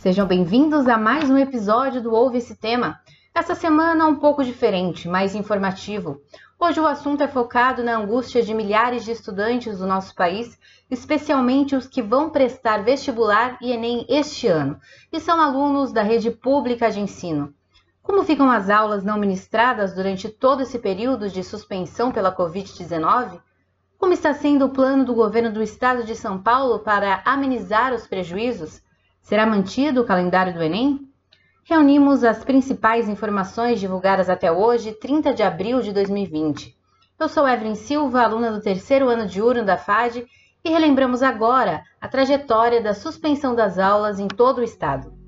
Sejam bem-vindos a mais um episódio do Ouve esse Tema. Essa semana um pouco diferente, mais informativo. Hoje o assunto é focado na angústia de milhares de estudantes do nosso país, especialmente os que vão prestar vestibular e Enem este ano, e são alunos da rede pública de ensino. Como ficam as aulas não ministradas durante todo esse período de suspensão pela Covid-19? Como está sendo o plano do governo do estado de São Paulo para amenizar os prejuízos? Será mantido o calendário do Enem? Reunimos as principais informações divulgadas até hoje, 30 de abril de 2020. Eu sou Evelyn Silva, aluna do terceiro ano de URNO da FAD, e relembramos agora a trajetória da suspensão das aulas em todo o estado.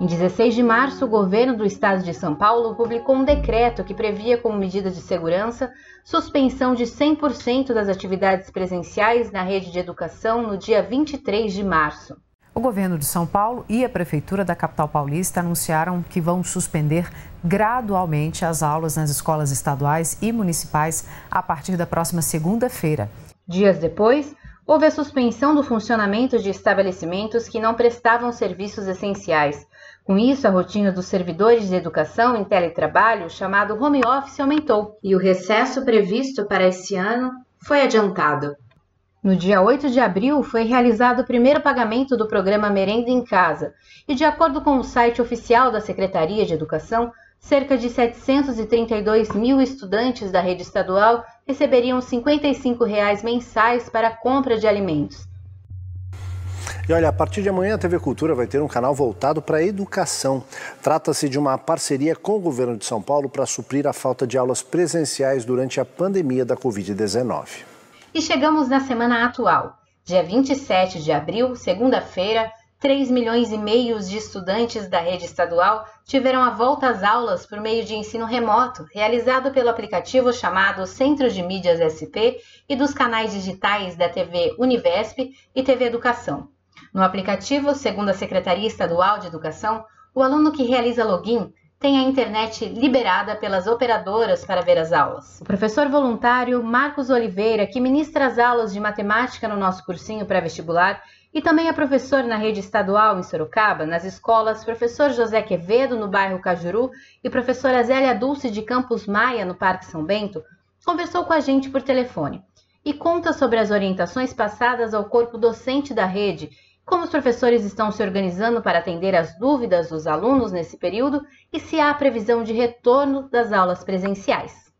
Em 16 de março, o governo do estado de São Paulo publicou um decreto que previa como medida de segurança suspensão de 100% das atividades presenciais na rede de educação no dia 23 de março. O governo de São Paulo e a prefeitura da capital paulista anunciaram que vão suspender gradualmente as aulas nas escolas estaduais e municipais a partir da próxima segunda-feira. Dias depois, houve a suspensão do funcionamento de estabelecimentos que não prestavam serviços essenciais, com isso, a rotina dos servidores de educação em teletrabalho, chamado home office, aumentou. E o recesso previsto para esse ano foi adiantado. No dia 8 de abril, foi realizado o primeiro pagamento do programa Merenda em Casa, e de acordo com o site oficial da Secretaria de Educação, cerca de 732 mil estudantes da rede estadual receberiam 55 reais mensais para a compra de alimentos. E olha, a partir de amanhã a TV Cultura vai ter um canal voltado para a educação. Trata-se de uma parceria com o governo de São Paulo para suprir a falta de aulas presenciais durante a pandemia da Covid-19. E chegamos na semana atual. Dia 27 de abril, segunda-feira, 3 milhões e meio de estudantes da rede estadual tiveram a volta às aulas por meio de ensino remoto, realizado pelo aplicativo chamado Centro de Mídias SP e dos canais digitais da TV Univesp e TV Educação. No aplicativo, segundo a Secretaria Estadual de Educação, o aluno que realiza login tem a internet liberada pelas operadoras para ver as aulas. O professor voluntário Marcos Oliveira, que ministra as aulas de matemática no nosso cursinho pré-vestibular, e também é professor na rede estadual em Sorocaba, nas escolas Professor José Quevedo, no bairro Cajuru, e professora Zélia Dulce de Campos Maia, no Parque São Bento, conversou com a gente por telefone e conta sobre as orientações passadas ao corpo docente da rede como os professores estão se organizando para atender às dúvidas dos alunos nesse período e se há previsão de retorno das aulas presenciais.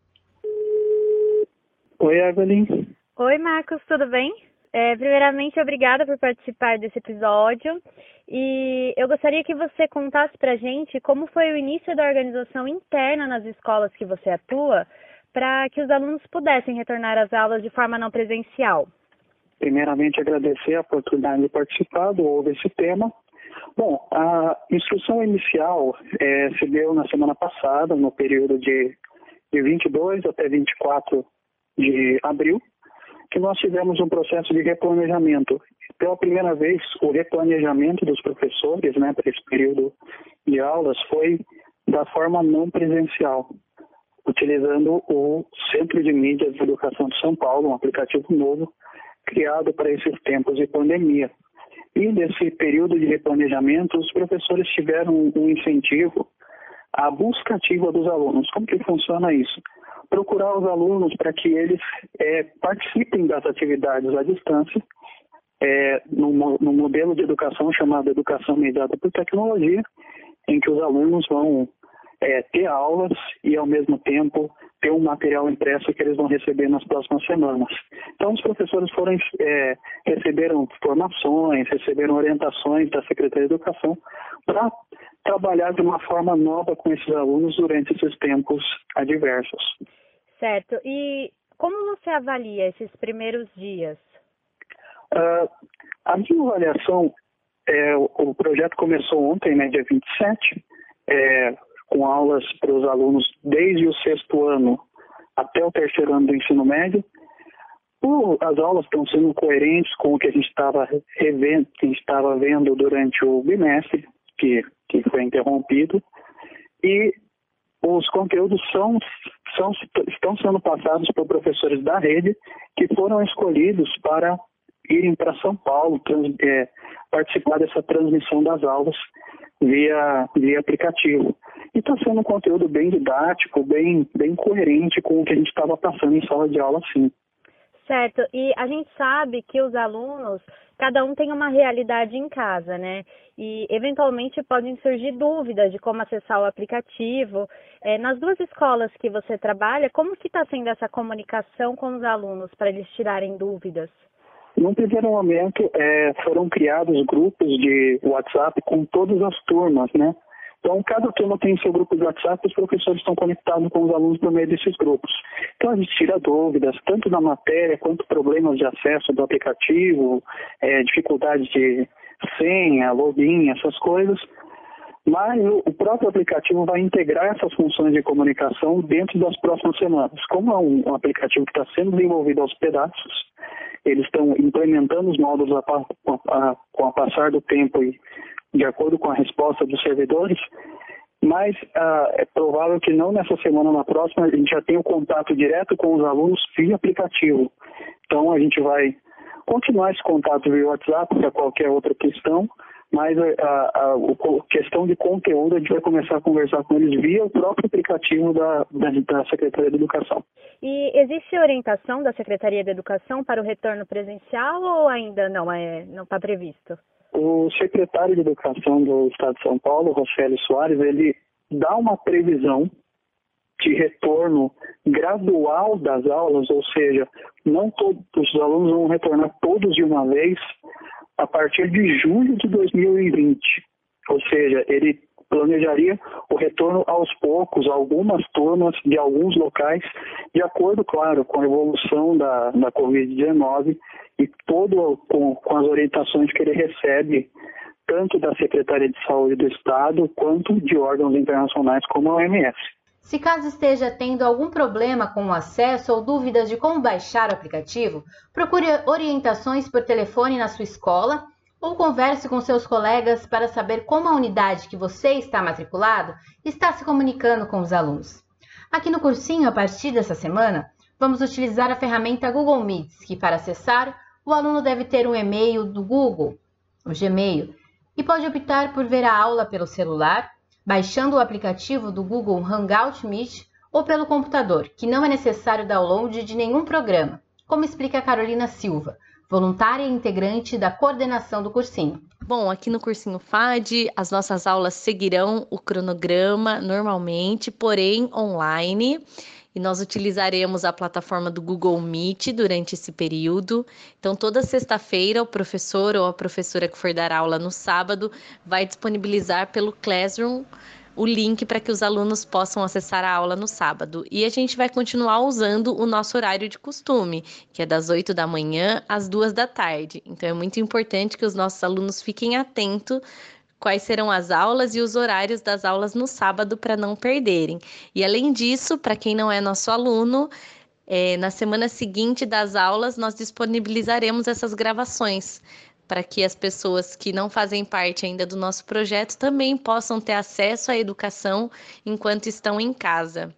Oi, Evelyn. Oi, Marcos, tudo bem? É, primeiramente, obrigada por participar desse episódio. E eu gostaria que você contasse para gente como foi o início da organização interna nas escolas que você atua para que os alunos pudessem retornar às aulas de forma não presencial. Primeiramente, agradecer a oportunidade de participar do Ouve esse tema. Bom, a instrução inicial é, se deu na semana passada, no período de, de 22 até 24 de abril, que nós tivemos um processo de replanejamento. Pela primeira vez, o replanejamento dos professores né, para esse período de aulas foi da forma não presencial, utilizando o Centro de Mídias de Educação de São Paulo, um aplicativo novo, criado para esses tempos de pandemia. E nesse período de replanejamento, os professores tiveram um incentivo à busca ativa dos alunos. Como que funciona isso? Procurar os alunos para que eles é, participem das atividades à distância, é, no, no modelo de educação chamado Educação Mediada por Tecnologia, em que os alunos vão é, ter aulas e, ao mesmo tempo, ter um material impresso que eles vão receber nas próximas semanas. Então, os professores foram é, receberam formações, receberam orientações da Secretaria de Educação para trabalhar de uma forma nova com esses alunos durante esses tempos adversos. Certo. E como você avalia esses primeiros dias? Uh, a minha avaliação, é, o projeto começou ontem, né, dia 27, é, com aulas para os alunos desde o sexto ano até o terceiro ano do ensino médio. as aulas estão sendo coerentes com o que a gente estava que a gente estava vendo durante o bimestre, que, que foi interrompido, e os conteúdos são, são, estão sendo passados por professores da rede que foram escolhidos para irem para São Paulo trans, é, participar dessa transmissão das aulas via, via aplicativo. E está sendo um conteúdo bem didático, bem, bem coerente com o que a gente estava passando em sala de aula, sim. Certo, e a gente sabe que os alunos, cada um tem uma realidade em casa, né? E eventualmente podem surgir dúvidas de como acessar o aplicativo. É, nas duas escolas que você trabalha, como que está sendo essa comunicação com os alunos para eles tirarem dúvidas? Num primeiro momento, é, foram criados grupos de WhatsApp com todas as turmas, né? Então, cada turma tem seu grupo de WhatsApp, os professores estão conectados com os alunos por meio desses grupos. Então, a gente tira dúvidas, tanto da matéria quanto problemas de acesso do aplicativo, é, dificuldade de senha, login, essas coisas. Mas o próprio aplicativo vai integrar essas funções de comunicação dentro das próximas semanas. Como é um, aplicativo que está sendo desenvolvido aos pedaços, eles estão implementando os módulos a, a, a, com o passar do tempo e de acordo com a resposta dos servidores, mas ah, é provável que não nessa semana na próxima a gente já tenha o um contato direto com os alunos via aplicativo. Então a gente vai continuar esse contato via WhatsApp para qualquer outra questão, mas a, a, a, questão de conteúdo a gente vai começar a conversar com eles via o próprio aplicativo da, da, da Secretaria de Educação. E existe orientação da Secretaria de Educação para o retorno presencial ou ainda não é não está previsto? O secretário de Educação do Estado de São Paulo, Rocélio Soares, ele dá uma previsão de retorno gradual das aulas, ou seja, não todos os alunos vão retornar todos de uma vez a partir de julho de 2020. Ou seja, ele planejaria o retorno aos poucos, algumas turmas de alguns locais, de acordo, claro, com a evolução da, da Covid-19 e todo com, com as orientações que ele recebe tanto da Secretaria de Saúde do Estado quanto de órgãos internacionais como a OMS. Se caso esteja tendo algum problema com o acesso ou dúvidas de como baixar o aplicativo, procure orientações por telefone na sua escola ou converse com seus colegas para saber como a unidade que você está matriculado está se comunicando com os alunos. Aqui no cursinho, a partir dessa semana, vamos utilizar a ferramenta Google Meets, que para acessar, o aluno deve ter um e-mail do Google, o Gmail, e pode optar por ver a aula pelo celular, baixando o aplicativo do Google Hangout Meet ou pelo computador, que não é necessário download de nenhum programa, como explica a Carolina Silva, voluntária e integrante da coordenação do cursinho. Bom, aqui no cursinho FAD, as nossas aulas seguirão o cronograma normalmente, porém online. E nós utilizaremos a plataforma do Google Meet durante esse período. Então, toda sexta-feira, o professor ou a professora que for dar aula no sábado vai disponibilizar pelo Classroom o link para que os alunos possam acessar a aula no sábado. E a gente vai continuar usando o nosso horário de costume, que é das 8 da manhã às 2 da tarde. Então é muito importante que os nossos alunos fiquem atentos quais serão as aulas e os horários das aulas no sábado para não perderem. E além disso, para quem não é nosso aluno, é, na semana seguinte das aulas nós disponibilizaremos essas gravações para que as pessoas que não fazem parte ainda do nosso projeto também possam ter acesso à educação enquanto estão em casa.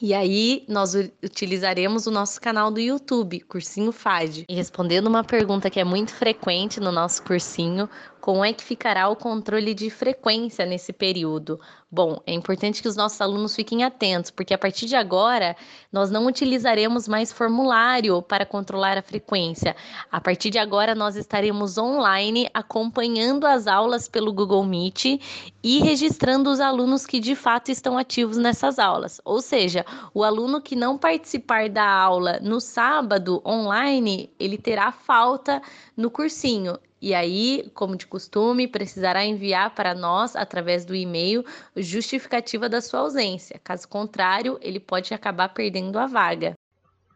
E aí nós utilizaremos o nosso canal do YouTube, Cursinho FAD. E respondendo uma pergunta que é muito frequente no nosso cursinho, como é que ficará o controle de frequência nesse período? Bom, é importante que os nossos alunos fiquem atentos, porque a partir de agora nós não utilizaremos mais formulário para controlar a frequência. A partir de agora nós estaremos online acompanhando as aulas pelo Google Meet e registrando os alunos que de fato estão ativos nessas aulas. Ou seja, o aluno que não participar da aula no sábado online, ele terá falta no cursinho. E aí, como de costume, precisará enviar para nós, através do e-mail, justificativa da sua ausência. Caso contrário, ele pode acabar perdendo a vaga.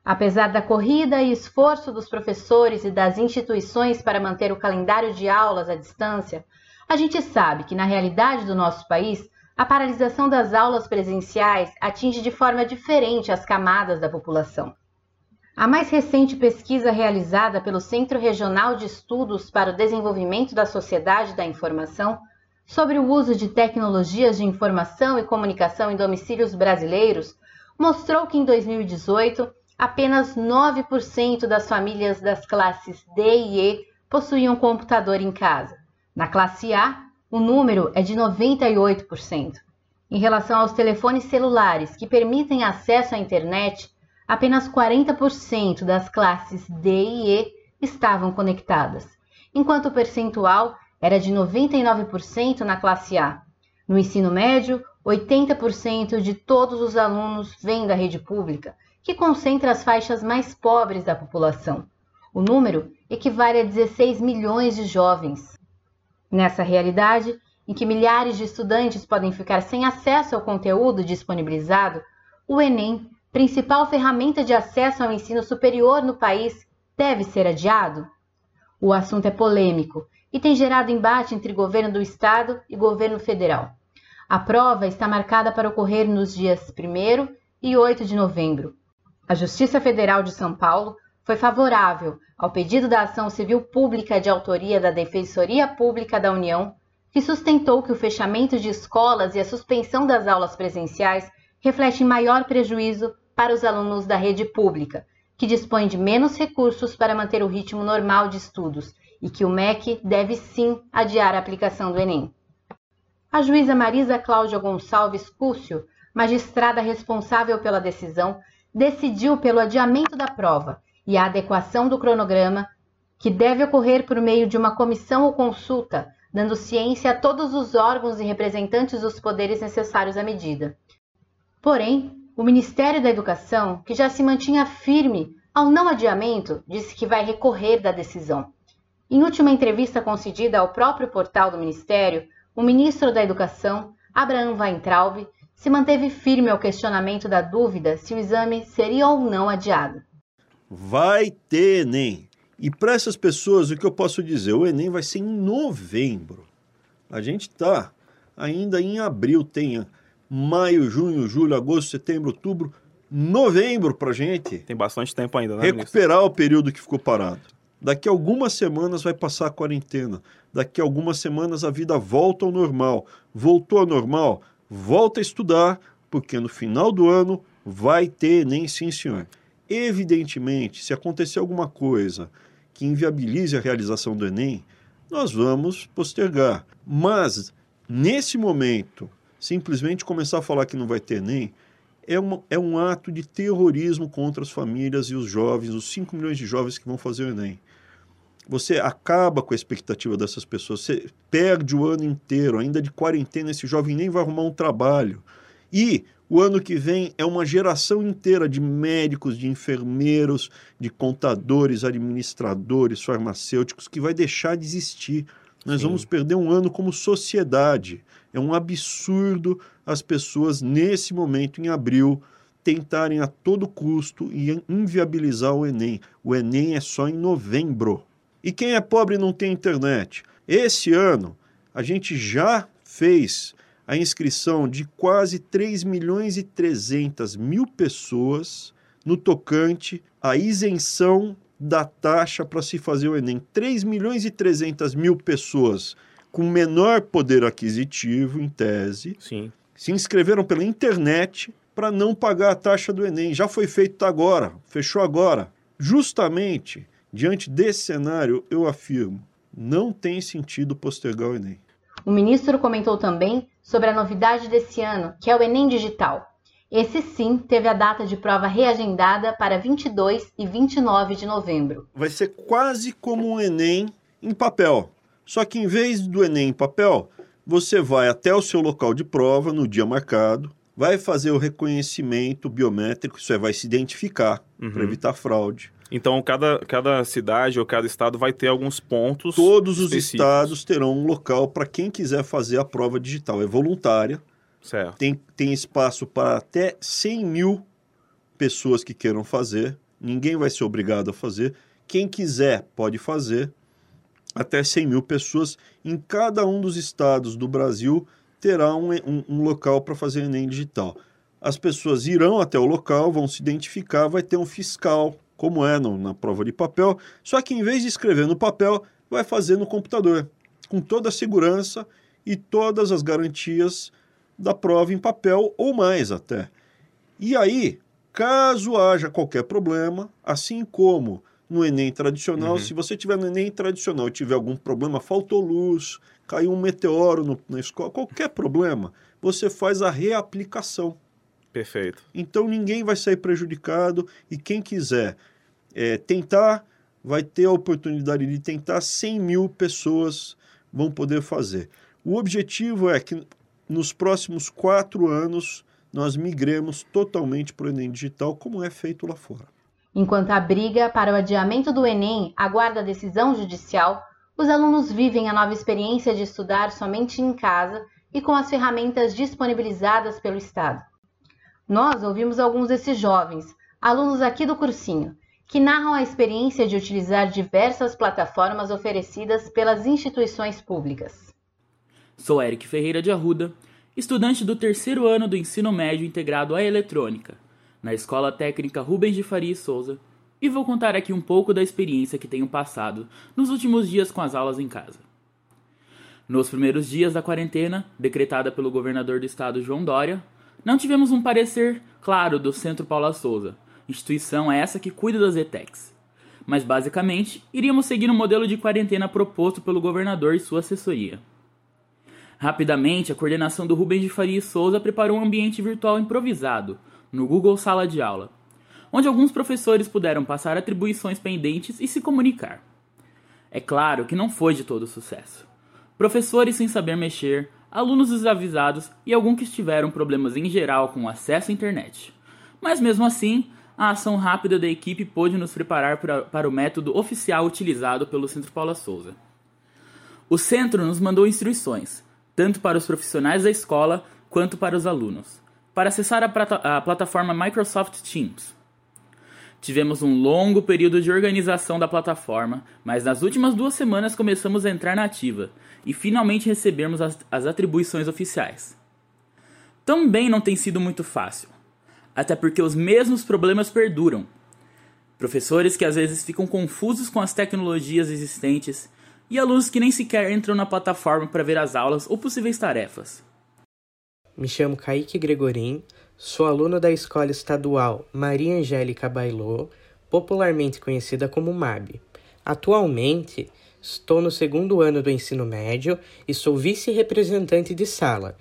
Apesar da corrida e esforço dos professores e das instituições para manter o calendário de aulas à distância, a gente sabe que, na realidade do nosso país, a paralisação das aulas presenciais atinge de forma diferente as camadas da população. A mais recente pesquisa realizada pelo Centro Regional de Estudos para o Desenvolvimento da Sociedade da Informação sobre o uso de tecnologias de informação e comunicação em domicílios brasileiros mostrou que em 2018 apenas 9% das famílias das classes D e E possuíam computador em casa. Na classe A, o número é de 98%. Em relação aos telefones celulares que permitem acesso à internet, apenas 40% das classes D e E estavam conectadas, enquanto o percentual era de 99% na classe A. No ensino médio, 80% de todos os alunos vêm da rede pública, que concentra as faixas mais pobres da população. O número equivale a 16 milhões de jovens. Nessa realidade, em que milhares de estudantes podem ficar sem acesso ao conteúdo disponibilizado, o Enem, principal ferramenta de acesso ao ensino superior no país, deve ser adiado? O assunto é polêmico e tem gerado embate entre governo do estado e governo federal. A prova está marcada para ocorrer nos dias 1 e 8 de novembro. A Justiça Federal de São Paulo foi favorável ao pedido da ação civil pública de autoria da Defensoria Pública da União, que sustentou que o fechamento de escolas e a suspensão das aulas presenciais refletem maior prejuízo para os alunos da rede pública, que dispõe de menos recursos para manter o ritmo normal de estudos e que o MEC deve sim adiar a aplicação do Enem. A juíza Marisa Cláudia Gonçalves Cúcio, magistrada responsável pela decisão, decidiu pelo adiamento da prova e a adequação do cronograma, que deve ocorrer por meio de uma comissão ou consulta, dando ciência a todos os órgãos e representantes dos poderes necessários à medida. Porém, o Ministério da Educação, que já se mantinha firme ao não adiamento, disse que vai recorrer da decisão. Em última entrevista concedida ao próprio portal do Ministério, o ministro da Educação, Abraham Weintraub, se manteve firme ao questionamento da dúvida se o exame seria ou não adiado. Vai ter Enem. E para essas pessoas, o que eu posso dizer? O Enem vai ser em novembro. A gente está ainda em abril, tem maio, junho, julho, agosto, setembro, outubro, novembro para gente. Tem bastante tempo ainda, né? Recuperar ministro? o período que ficou parado. Daqui a algumas semanas vai passar a quarentena. Daqui a algumas semanas a vida volta ao normal. Voltou ao normal? volta a estudar, porque no final do ano vai ter Enem, sim, senhor. Evidentemente, se acontecer alguma coisa que inviabilize a realização do Enem, nós vamos postergar. Mas, nesse momento, simplesmente começar a falar que não vai ter Enem é, uma, é um ato de terrorismo contra as famílias e os jovens, os 5 milhões de jovens que vão fazer o Enem você acaba com a expectativa dessas pessoas, você perde o ano inteiro, ainda de quarentena, esse jovem nem vai arrumar um trabalho. E o ano que vem é uma geração inteira de médicos, de enfermeiros, de contadores, administradores, farmacêuticos que vai deixar de existir. Nós Sim. vamos perder um ano como sociedade. É um absurdo as pessoas, nesse momento, em abril, tentarem a todo custo inviabilizar o Enem. O Enem é só em novembro. E quem é pobre não tem internet. Esse ano, a gente já fez a inscrição de quase 3 milhões e 300 mil pessoas no tocante à isenção da taxa para se fazer o Enem. 3 milhões e 300 mil pessoas com menor poder aquisitivo, em tese, Sim. se inscreveram pela internet para não pagar a taxa do Enem. Já foi feito agora, fechou agora. Justamente Diante desse cenário, eu afirmo, não tem sentido postergar o Enem. O ministro comentou também sobre a novidade desse ano, que é o Enem Digital. Esse sim teve a data de prova reagendada para 22 e 29 de novembro. Vai ser quase como um Enem em papel. Só que em vez do Enem em papel, você vai até o seu local de prova no dia marcado, vai fazer o reconhecimento biométrico, isso é, vai se identificar uhum. para evitar fraude. Então, cada, cada cidade ou cada estado vai ter alguns pontos. Todos os estados terão um local para quem quiser fazer a prova digital. É voluntária. Certo. Tem, tem espaço para até 100 mil pessoas que queiram fazer. Ninguém vai ser obrigado a fazer. Quem quiser pode fazer. Até 100 mil pessoas em cada um dos estados do Brasil terá um, um, um local para fazer Enem digital. As pessoas irão até o local, vão se identificar, vai ter um fiscal como é no, na prova de papel, só que em vez de escrever no papel, vai fazer no computador, com toda a segurança e todas as garantias da prova em papel ou mais até. E aí, caso haja qualquer problema, assim como no Enem tradicional, uhum. se você tiver no Enem tradicional e tiver algum problema, faltou luz, caiu um meteoro no, na escola, qualquer problema, você faz a reaplicação. Perfeito. Então ninguém vai sair prejudicado e quem quiser é, tentar, vai ter a oportunidade de tentar, 100 mil pessoas vão poder fazer. O objetivo é que nos próximos quatro anos nós migremos totalmente para o Enem digital, como é feito lá fora. Enquanto a briga para o adiamento do Enem aguarda a decisão judicial, os alunos vivem a nova experiência de estudar somente em casa e com as ferramentas disponibilizadas pelo Estado. Nós ouvimos alguns desses jovens, alunos aqui do cursinho, que narram a experiência de utilizar diversas plataformas oferecidas pelas instituições públicas. Sou Eric Ferreira de Arruda, estudante do terceiro ano do ensino médio integrado à eletrônica na Escola Técnica Rubens de Faria e Souza, e vou contar aqui um pouco da experiência que tenho passado nos últimos dias com as aulas em casa. Nos primeiros dias da quarentena, decretada pelo governador do estado João Dória, não tivemos um parecer claro do Centro Paula Souza, instituição essa que cuida das ETECs. Mas basicamente, iríamos seguir o um modelo de quarentena proposto pelo governador e sua assessoria. Rapidamente, a coordenação do Rubens de Faria e Souza preparou um ambiente virtual improvisado, no Google Sala de Aula, onde alguns professores puderam passar atribuições pendentes e se comunicar. É claro que não foi de todo sucesso. Professores sem saber mexer, alunos desavisados e alguns que tiveram problemas em geral com o acesso à internet. Mas mesmo assim, a ação rápida da equipe pôde nos preparar para, para o método oficial utilizado pelo Centro Paula Souza. O centro nos mandou instruções, tanto para os profissionais da escola quanto para os alunos para acessar a, a plataforma Microsoft Teams. Tivemos um longo período de organização da plataforma, mas nas últimas duas semanas começamos a entrar na ativa e finalmente recebemos as, as atribuições oficiais. Também não tem sido muito fácil, até porque os mesmos problemas perduram. Professores que às vezes ficam confusos com as tecnologias existentes e alunos que nem sequer entram na plataforma para ver as aulas ou possíveis tarefas. Me chamo Kaique Gregorim, sou aluno da Escola Estadual Maria Angélica Bailô, popularmente conhecida como MAB. Atualmente, estou no segundo ano do ensino médio e sou vice-representante de sala.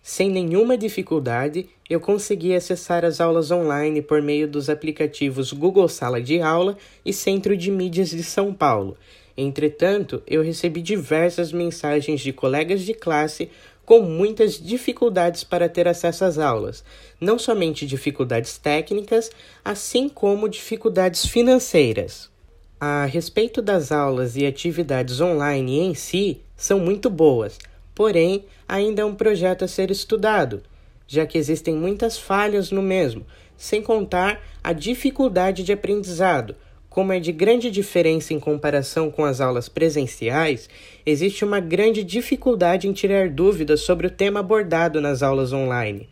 Sem nenhuma dificuldade, eu consegui acessar as aulas online por meio dos aplicativos Google Sala de Aula e Centro de Mídias de São Paulo. Entretanto, eu recebi diversas mensagens de colegas de classe com muitas dificuldades para ter acesso às aulas, não somente dificuldades técnicas, assim como dificuldades financeiras. A respeito das aulas e atividades online em si, são muito boas, porém, ainda é um projeto a ser estudado, já que existem muitas falhas no mesmo, sem contar a dificuldade de aprendizado, como é de grande diferença em comparação com as aulas presenciais, existe uma grande dificuldade em tirar dúvidas sobre o tema abordado nas aulas online.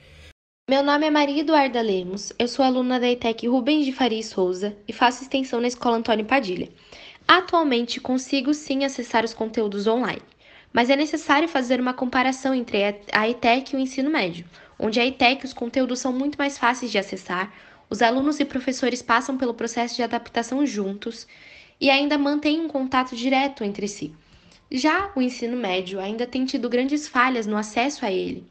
Meu nome é Maria Eduarda Lemos, eu sou aluna da ETEC Rubens de Faria Souza e faço extensão na Escola Antônio Padilha. Atualmente consigo sim acessar os conteúdos online, mas é necessário fazer uma comparação entre a ETEC e o ensino médio, onde a ETEC os conteúdos são muito mais fáceis de acessar, os alunos e professores passam pelo processo de adaptação juntos e ainda mantêm um contato direto entre si. Já o ensino médio ainda tem tido grandes falhas no acesso a ele,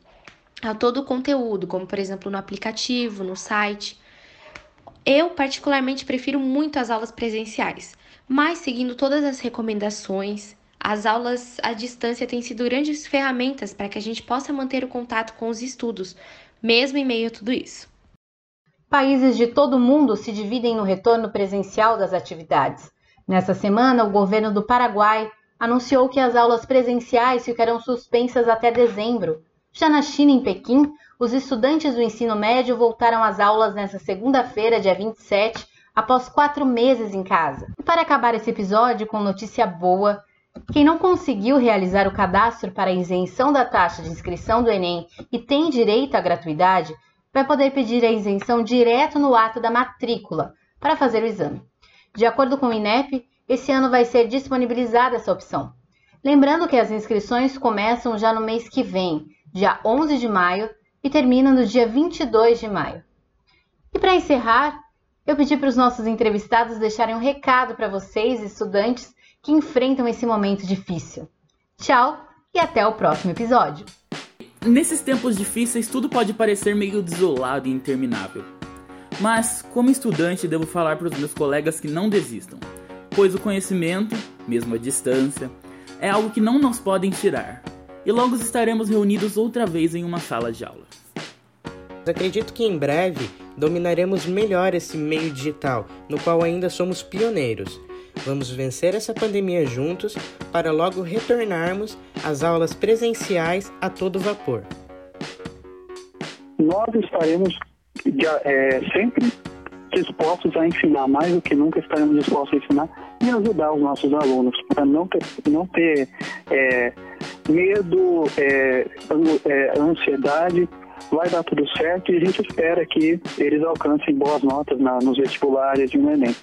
a todo o conteúdo, como por exemplo no aplicativo, no site. Eu, particularmente, prefiro muito as aulas presenciais, mas seguindo todas as recomendações, as aulas à distância têm sido grandes ferramentas para que a gente possa manter o contato com os estudos, mesmo em meio a tudo isso. Países de todo o mundo se dividem no retorno presencial das atividades. Nessa semana, o governo do Paraguai anunciou que as aulas presenciais ficarão suspensas até dezembro. Já na China, em Pequim, os estudantes do ensino médio voltaram às aulas nesta segunda-feira, dia 27, após quatro meses em casa. E para acabar esse episódio com notícia boa, quem não conseguiu realizar o cadastro para isenção da taxa de inscrição do Enem e tem direito à gratuidade, vai poder pedir a isenção direto no ato da matrícula para fazer o exame. De acordo com o INEP, esse ano vai ser disponibilizada essa opção. Lembrando que as inscrições começam já no mês que vem, dia 11 de maio, e terminam no dia 22 de maio. E para encerrar, eu pedi para os nossos entrevistados deixarem um recado para vocês, estudantes, que enfrentam esse momento difícil. Tchau e até o próximo episódio. Nesses tempos difíceis, tudo pode parecer meio desolado e interminável. Mas, como estudante, devo falar para os meus colegas que não desistam, pois o conhecimento, mesmo à distância, é algo que não nos podem tirar. E logo estaremos reunidos outra vez em uma sala de aula. Acredito que em breve dominaremos melhor esse meio digital, no qual ainda somos pioneiros. Vamos vencer essa pandemia juntos para logo retornarmos às aulas presenciais a todo vapor. Nós estaremos é, sempre dispostos a ensinar, mais do que nunca estaremos dispostos a ensinar e ajudar os nossos alunos para não ter, não ter é, medo, é, é ansiedade vai dar tudo certo e a gente espera que eles alcancem boas notas na, nos vestibulares e no Enem.